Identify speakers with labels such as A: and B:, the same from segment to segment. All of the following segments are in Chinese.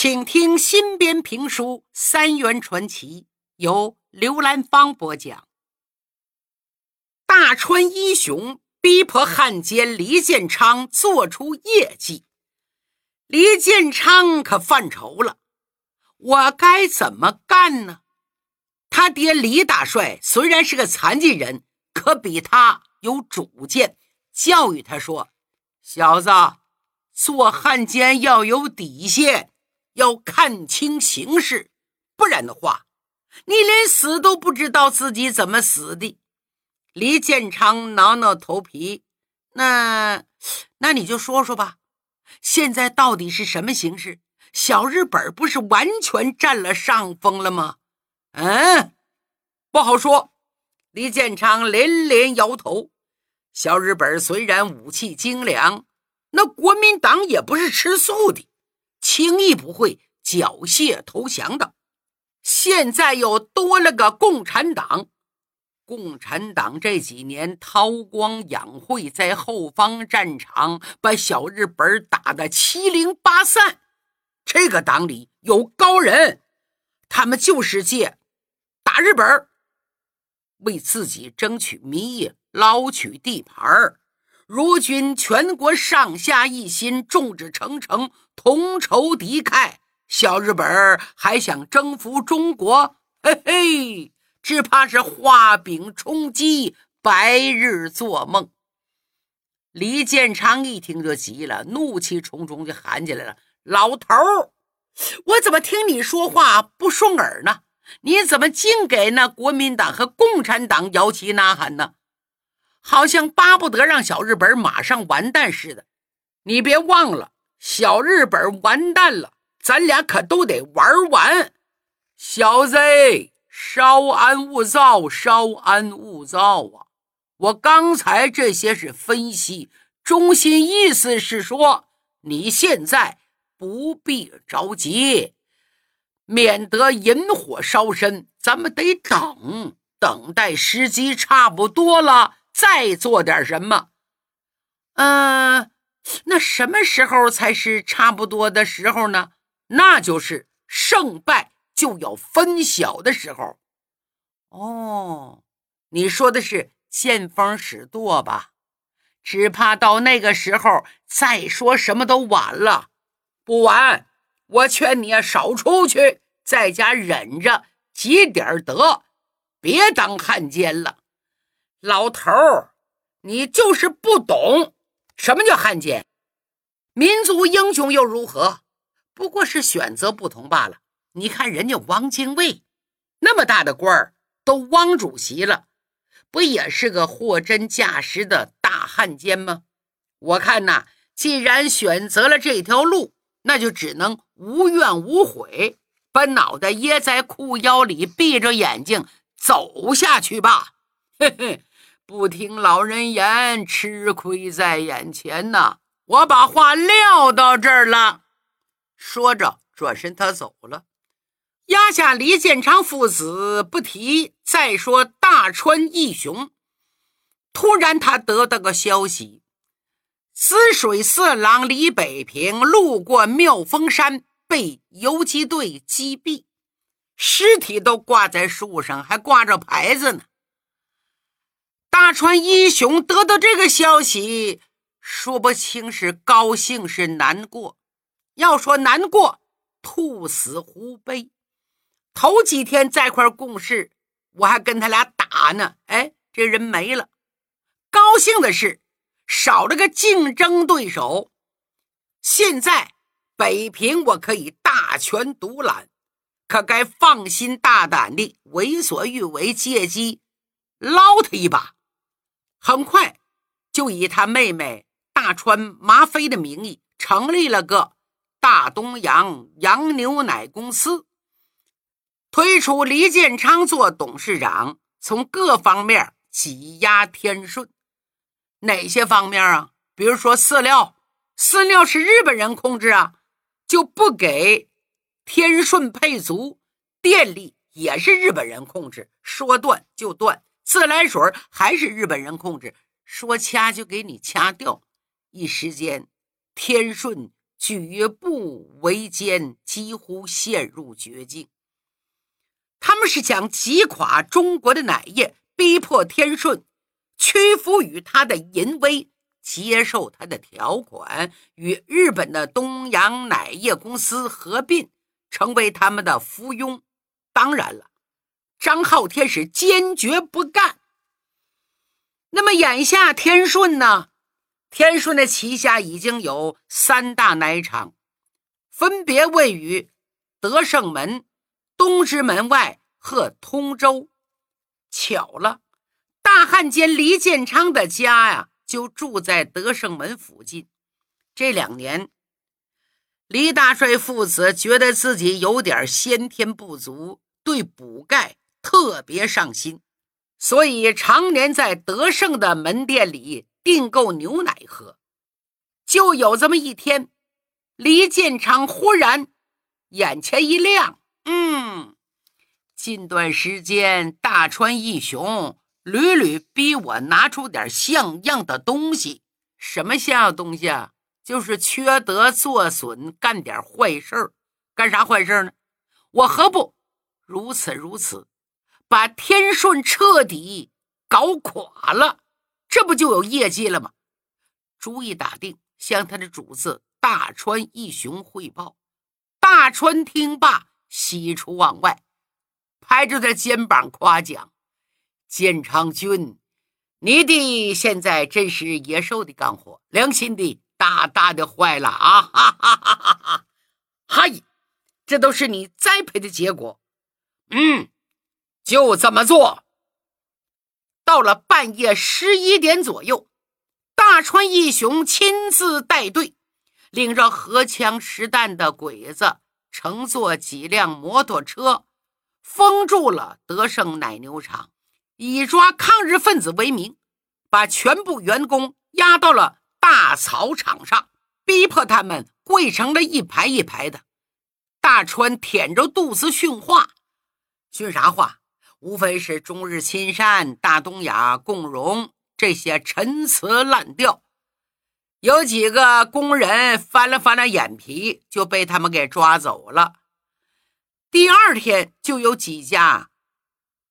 A: 请听新编评书《三元传奇》，由刘兰芳播讲。大川一雄逼迫汉奸李建昌做出业绩，李建昌可犯愁了：我该怎么干呢？他爹李大帅虽然是个残疾人，可比他有主见，教育他说：“小子。”做汉奸要有底线，要看清形势，不然的话，你连死都不知道自己怎么死的。李建昌挠挠头皮，那那你就说说吧，现在到底是什么形势？小日本不是完全占了上风了吗？嗯，不好说。李建昌连连摇头。小日本虽然武器精良。那国民党也不是吃素的，轻易不会缴械投降的。现在又多了个共产党，共产党这几年韬光养晦，在后方战场把小日本打得七零八散。这个党里有高人，他们就是借打日本，为自己争取民意，捞取地盘儿。如今全国上下一心，众志成城，同仇敌忾。小日本还想征服中国，嘿嘿，只怕是画饼充饥，白日做梦。李建昌一听就急了，怒气冲冲就喊起来了：“老头儿，我怎么听你说话不顺耳呢？你怎么净给那国民党和共产党摇旗呐喊呢？”好像巴不得让小日本马上完蛋似的。你别忘了，小日本完蛋了，咱俩可都得玩完。小子，稍安勿躁，稍安勿躁啊！我刚才这些是分析，中心意思是说，你现在不必着急，免得引火烧身。咱们得等，等待时机差不多了。再做点什么？嗯，那什么时候才是差不多的时候呢？那就是胜败就要分晓的时候。哦，你说的是见风使舵吧？只怕到那个时候再说什么都晚了。不晚，我劝你啊，少出去，在家忍着，积点德，别当汉奸了。老头儿，你就是不懂什么叫汉奸，民族英雄又如何？不过是选择不同罢了。你看人家汪精卫那么大的官儿，都汪主席了，不也是个货真价实的大汉奸吗？我看呐，既然选择了这条路，那就只能无怨无悔，把脑袋掖在裤腰里，闭着眼睛走下去吧。嘿嘿。不听老人言，吃亏在眼前呐！我把话撂到这儿了。说着，转身他走了，压下李建昌父子不提。再说大川义雄，突然他得到个消息：滋水四郎李北平路过妙峰山，被游击队击毙，尸体都挂在树上，还挂着牌子呢。大川一雄得到这个消息，说不清是高兴是难过。要说难过，兔死狐悲。头几天在一块共事，我还跟他俩打呢。哎，这人没了。高兴的是，少了个竞争对手。现在北平我可以大权独揽，可该放心大胆地为所欲为，借机捞他一把。很快，就以他妹妹大川麻飞的名义成立了个大东洋洋牛奶公司，推出李建昌做董事长，从各方面挤压天顺。哪些方面啊？比如说饲料，饲料是日本人控制啊，就不给天顺配足；电力也是日本人控制，说断就断。自来水还是日本人控制，说掐就给你掐掉。一时间，天顺举步维艰，几乎陷入绝境。他们是想击垮中国的奶业，逼迫天顺屈服于他的淫威，接受他的条款，与日本的东洋奶业公司合并，成为他们的附庸。当然了，张浩天是坚决不干。那么眼下天顺呢？天顺的旗下已经有三大奶厂，分别位于德胜门、东直门外和通州。巧了，大汉奸李建昌的家呀，就住在德胜门附近。这两年，李大帅父子觉得自己有点先天不足，对补钙特别上心，所以常年在德胜的门店里。订购牛奶喝，就有这么一天，李建昌忽然眼前一亮，嗯，近段时间大川义雄屡屡逼我拿出点像样的东西，什么像样东西啊？就是缺德作损，干点坏事。干啥坏事呢？我何不如此如此，把天顺彻底搞垮了？这不就有业绩了吗？主意打定，向他的主子大川义雄汇报。大川听罢，喜出望外，拍着他肩膀夸奖：“建昌君，你的现在真是野兽的干活，良心的大大的坏了啊！哈哈哈哈哈！嗨，这都是你栽培的结果。嗯，就这么做。”到了半夜十一点左右，大川义雄亲自带队，领着荷枪实弹的鬼子，乘坐几辆摩托车，封住了德胜奶牛场，以抓抗日分子为名，把全部员工押到了大草场上，逼迫他们跪成了一排一排的。大川舔着肚子训话，训啥话？无非是中日亲善、大东亚共荣这些陈词滥调，有几个工人翻了翻了眼皮，就被他们给抓走了。第二天，就有几家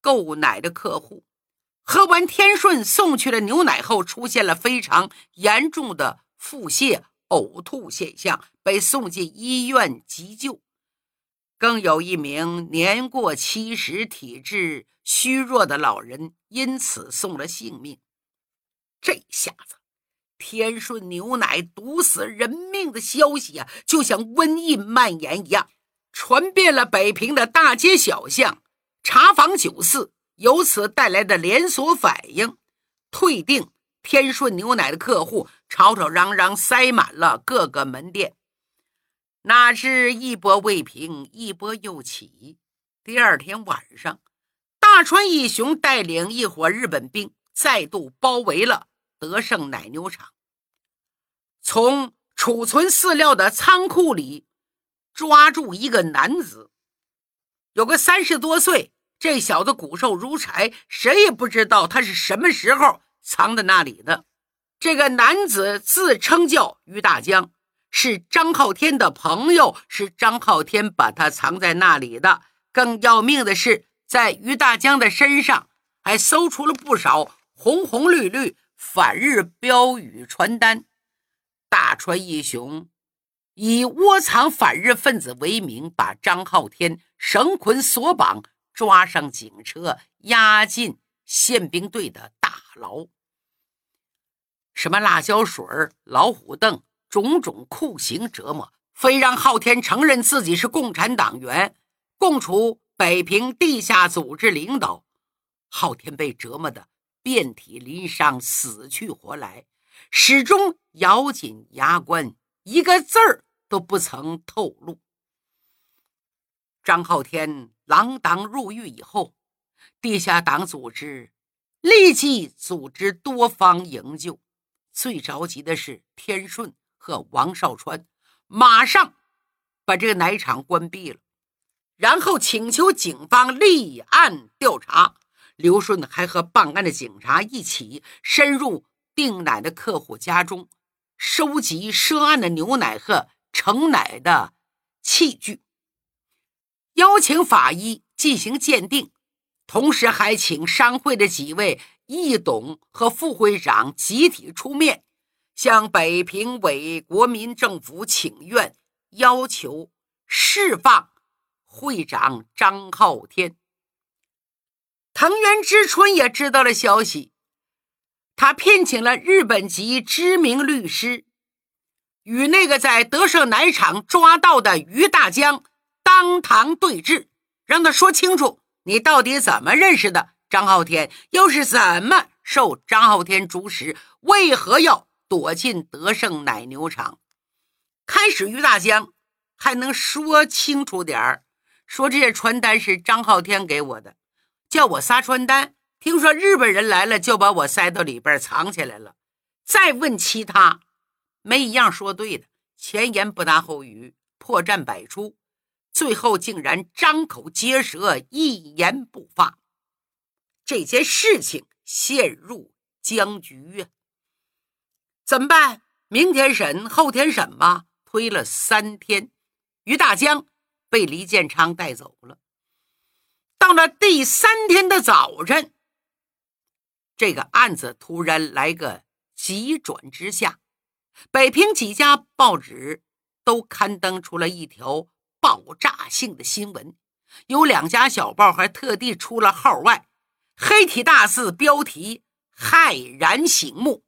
A: 购奶的客户喝完天顺送去的牛奶后，出现了非常严重的腹泻、呕吐现象，被送进医院急救。更有一名年过七十、体质虚弱的老人因此送了性命。这下子，天顺牛奶毒死人命的消息啊，就像瘟疫蔓延一样，传遍了北平的大街小巷、茶坊酒肆。由此带来的连锁反应，退订天顺牛奶的客户吵吵嚷嚷，塞满了各个门店。哪知一波未平，一波又起。第二天晚上，大川义雄带领一伙日本兵再度包围了德胜奶牛场，从储存饲料的仓库里抓住一个男子，有个三十多岁，这小子骨瘦如柴，谁也不知道他是什么时候藏在那里的。这个男子自称叫于大江。是张浩天的朋友，是张浩天把他藏在那里的。更要命的是，在于大江的身上还搜出了不少红红绿绿反日标语传单。大川义雄以窝藏反日分子为名，把张浩天绳捆索绑，抓上警车，押进宪兵队的大牢。什么辣椒水老虎凳。种种酷刑折磨，非让昊天承认自己是共产党员，供出北平地下组织领导。昊天被折磨得遍体鳞伤，死去活来，始终咬紧牙关，一个字儿都不曾透露。张浩天锒铛入狱以后，地下党组织立即组织多方营救，最着急的是天顺。和王少川马上把这个奶厂关闭了，然后请求警方立案调查。刘顺还和办案的警察一起深入订奶的客户家中，收集涉案的牛奶和盛奶的器具，邀请法医进行鉴定，同时还请商会的几位义董和副会长集体出面，向北平伪国民政府请愿，要求释放会长张浩天。藤原之春也知道了消息，他聘请了日本籍知名律师，与那个在德胜奶厂抓到的于大江当堂对质，让他说清楚你到底怎么认识的张浩天，又是怎么受张浩天主使，为何要躲进德胜奶牛场？开始，于大江还能说清楚点儿，说这些传单是张浩天给我的。叫我撒传单，听说日本人来了，就把我塞到里边藏起来了。再问其他，没一样说对的，前言不搭后语，破绽百出，最后竟然张口结舌，一言不发。这件事情陷入僵局呀！怎么办？明天审，后天审吧。推了三天，于大江被黎建昌带走了。到了第三天的早晨，这个案子突然来个急转直下，北平几家报纸都刊登出了一条爆炸性的新闻，有两家小报还特地出了号外，黑体大字标题骇然醒目，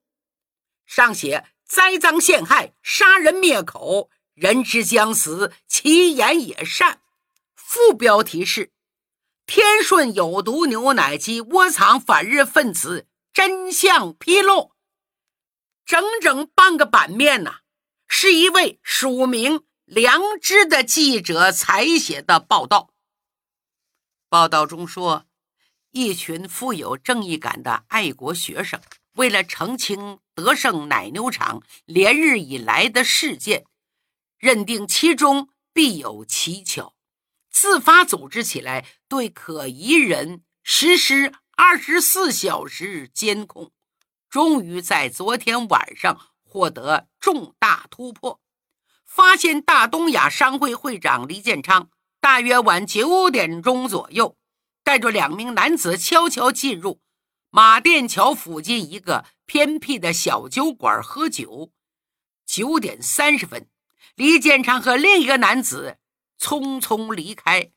A: 上写“栽赃陷害，杀人灭口，人之将死，其言也善”，副标题是。天顺有毒牛奶机窝藏反日分子，真相披露。整整半个版面呐，是一位署名良知的记者采写的报道。报道中说，一群富有正义感的爱国学生，为了澄清德胜奶牛场连日以来的事件，认定其中必有蹊跷。自发组织起来，对可疑人实施二十四小时监控，终于在昨天晚上获得重大突破，发现大东亚商会会长黎建昌大约晚九点钟左右，带着两名男子悄悄进入马甸桥附近一个偏僻的小酒馆喝酒。九点三十分，李建昌和另一个男子。匆匆离开，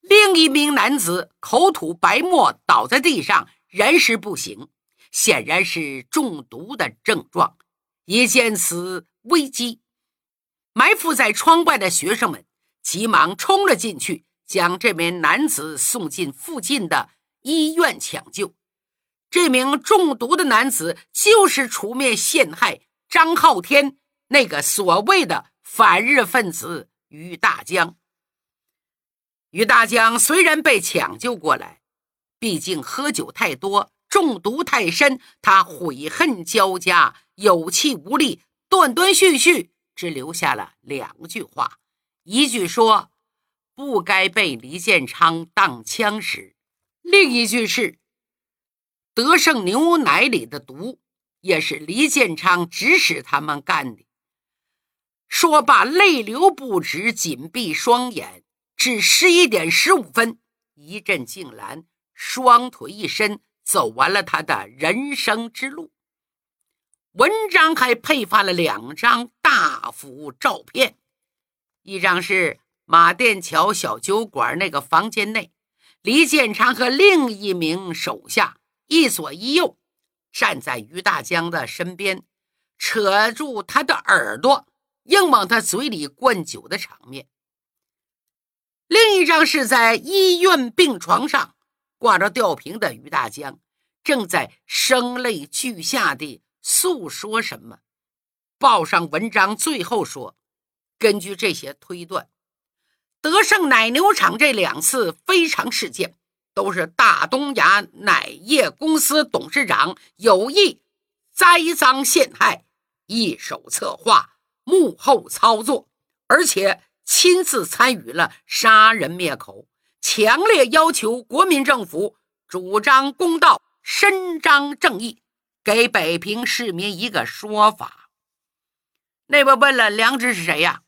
A: 另一名男子口吐白沫，倒在地上，人事不省，显然是中毒的症状。一见此危机，埋伏在窗外的学生们急忙冲了进去，将这名男子送进附近的医院抢救。这名中毒的男子就是出面陷害张浩天那个所谓的反日分子。于大江，于大江虽然被抢救过来，毕竟喝酒太多，中毒太深，他悔恨交加，有气无力，断断续续，只留下了两句话：一句说不该被李建昌当枪使，另一句是德胜牛奶里的毒也是黎建昌指使他们干的。说罢，泪流不止，紧闭双眼。至十一点十五分，一阵静兰双腿一伸，走完了他的人生之路。文章还配发了两张大幅照片，一张是马甸桥小酒馆那个房间内，黎建昌和另一名手下一左一右站在于大江的身边，扯住他的耳朵。硬往他嘴里灌酒的场面。另一张是在医院病床上挂着吊瓶的于大江，正在声泪俱下地诉说什么。报上文章最后说，根据这些推断，德胜奶牛场这两次非常事件都是大东亚奶业公司董事长有意栽赃陷害，一手策划。幕后操作，而且亲自参与了杀人灭口，强烈要求国民政府主张公道、伸张正义，给北平市民一个说法。那边问了，梁直是谁呀？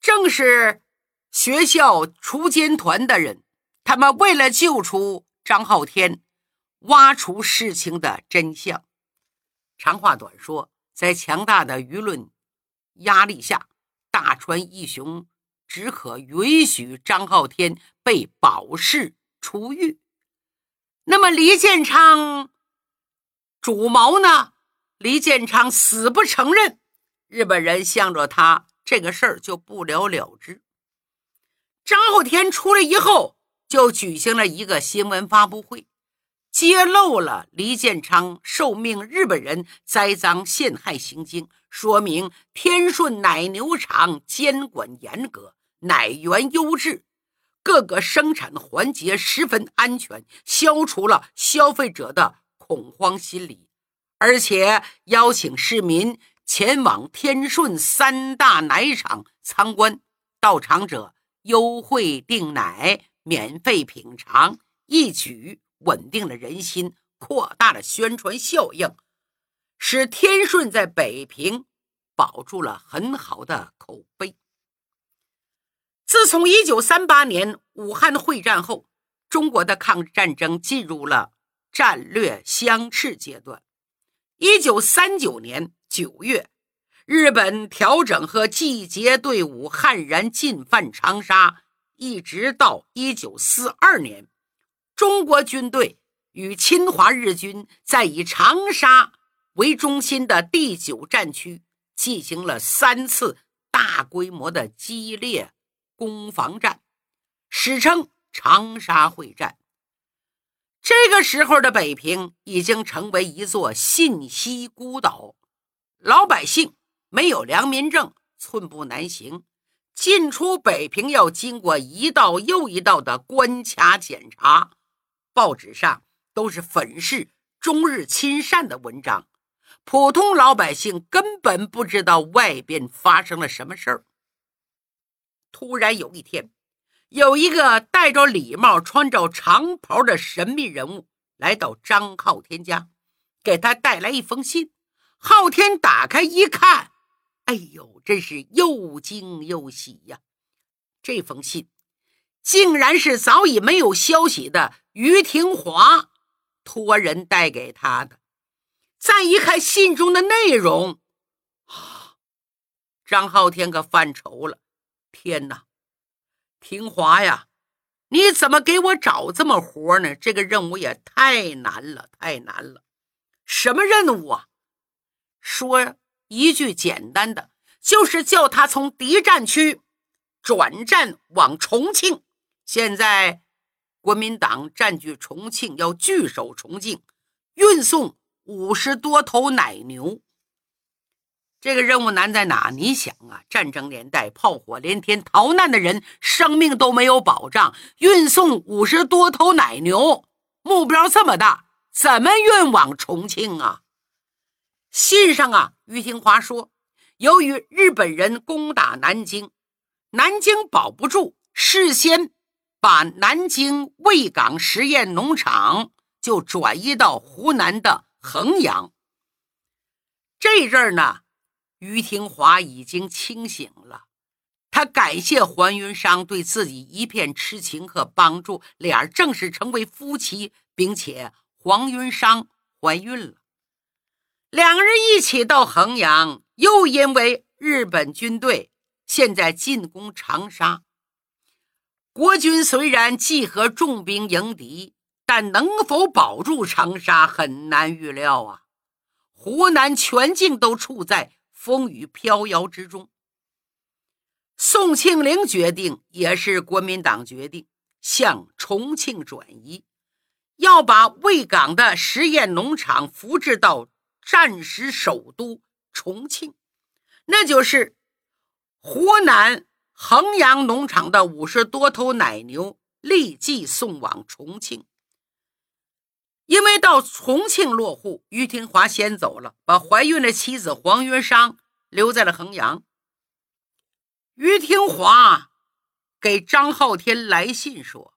A: 正是学校锄奸团的人，他们为了救出张浩天，挖出事情的真相。长话短说，在强大的舆论压力下，大川义雄只可允许张浩天被保释出狱。那么李建昌主谋呢？李建昌死不承认，日本人向着他，这个事儿就不了了之。张浩天出来以后，就举行了一个新闻发布会，揭露了黎建昌受命日本人栽赃陷害行径，说明天顺奶牛场监管严格，奶源优质。各个生产环节十分安全，消除了消费者的恐慌心理，而且邀请市民前往天顺三大奶厂参观，到场者优惠订奶、免费品尝，一举稳定了人心，扩大了宣传效应，使天顺在北平保住了很好的口碑。自从一九三八年武汉会战后，中国的抗日战争进入了战略相持阶段。一九三九年九月，日本调整和集结队伍，悍然进犯长沙，一直到一九四二年，中国军队与侵华日军在以长沙为中心的第九战区进行了三次大规模的激烈。攻防战，史称长沙会战。这个时候的北平已经成为一座信息孤岛，老百姓没有良民证，寸步难行，进出北平要经过一道又一道的关卡检查。报纸上都是粉饰中日亲善的文章，普通老百姓根本不知道外边发生了什么事儿。突然有一天，有一个戴着礼帽、穿着长袍的神秘人物来到张浩天家，给他带来一封信。浩天打开一看，哎呦，真是又惊又喜呀！这封信竟然是早已没有消息的于廷华托人带给他的。再一看信中的内容，啊，张浩天可犯愁了。天哪，廷华呀，你怎么给我找这么活呢？这个任务也太难了，太难了。什么任务啊？说一句简单的，就是叫他从敌占区转战往重庆。现在国民党占据重庆，要据守重庆，运送五十多头奶牛。这个任务难在哪？你想啊，战争年代炮火连天，逃难的人生命都没有保障，运送五十多头奶牛，目标这么大，怎么运往重庆啊？信上啊，于廷华说，由于日本人攻打南京，南京保不住，事先把南京卫岗实验农场就转移到湖南的衡阳。这阵儿呢。于廷华已经清醒了，他感谢黄云商对自己一片痴情和帮助，俩正式成为夫妻，并且黄云商怀孕了。两人一起到衡阳，又因为日本军队现在进攻长沙，国军虽然集合重兵迎敌，但能否保住长沙很难预料啊！湖南全境都处在。风雨飘摇之中，宋庆龄决定，也是国民党决定，向重庆转移，要把卫岗的实验农场扶植到战时首都重庆，那就是湖南衡阳农场的五十多头奶牛，立即送往重庆。因为到重庆落户，于廷华先走了，把怀孕的妻子黄云商留在了衡阳。于廷华给张浩天来信说：“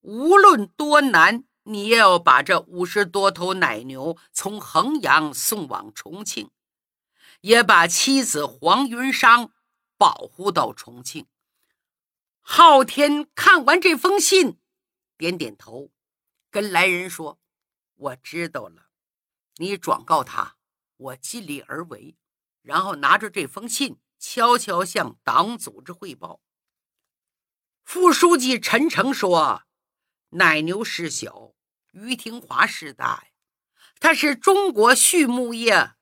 A: 无论多难，你也要把这五十多头奶牛从衡阳送往重庆，也把妻子黄云商保护到重庆。昊天看完这封信，点点头，跟来人说：“我知道了，你转告他，我尽力而为。”然后拿着这封信，悄悄向党组织汇报。副书记陈诚说：“奶牛事小，于廷华事大。他是中国畜牧业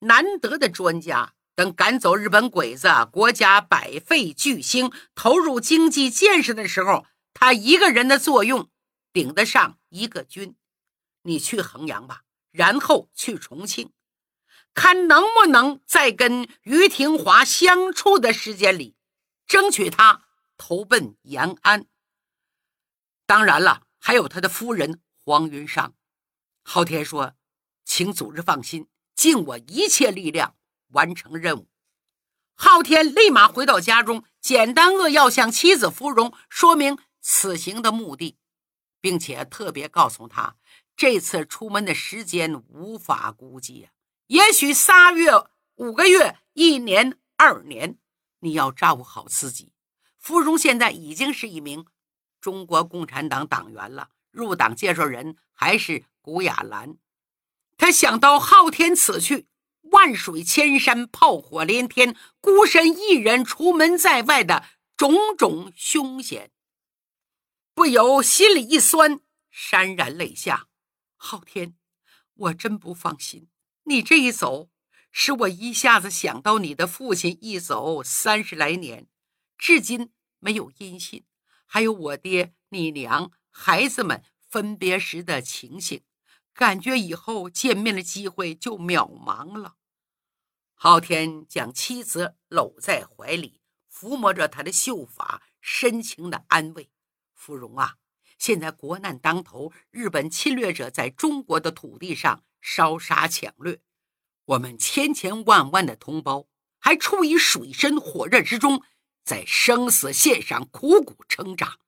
A: 难得的专家。等赶走日本鬼子，国家百废俱兴，投入经济建设的时候，他一个人的作用顶得上一个军。你去衡阳吧，然后去重庆，看能不能在跟于廷华相处的时间里，争取他投奔延安。当然了，还有他的夫人黄云裳。昊天说：“请组织放心，尽我一切力量。”完成任务，昊天立马回到家中，简单扼要向妻子芙蓉说明此行的目的，并且特别告诉他，这次出门的时间无法估计啊，也许仨月、五个月、一年、二年，你要照顾好自己。芙蓉现在已经是一名中国共产党党员了，入党介绍人还是古雅兰。他想到昊天此去。万水千山，炮火连天，孤身一人出门在外的种种凶险，不由心里一酸，潸然泪下。昊天，我真不放心。你这一走，使我一下子想到你的父亲一走三十来年，至今没有音信，还有我爹、你娘、孩子们分别时的情形，感觉以后见面的机会就渺茫了。昊天将妻子搂在怀里，抚摸着她的秀发，深情的安慰：“芙蓉啊，现在国难当头，日本侵略者在中国的土地上烧杀抢掠，我们千千万万的同胞还处于水深火热之中，在生死线上苦苦挣扎。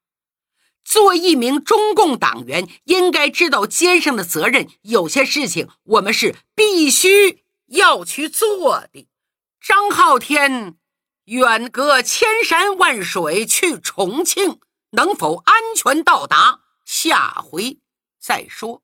A: 作为一名中共党员，应该知道肩上的责任，有些事情我们是必须。”要去做的，张浩天远隔千山万水去重庆，能否安全到达？下回再说。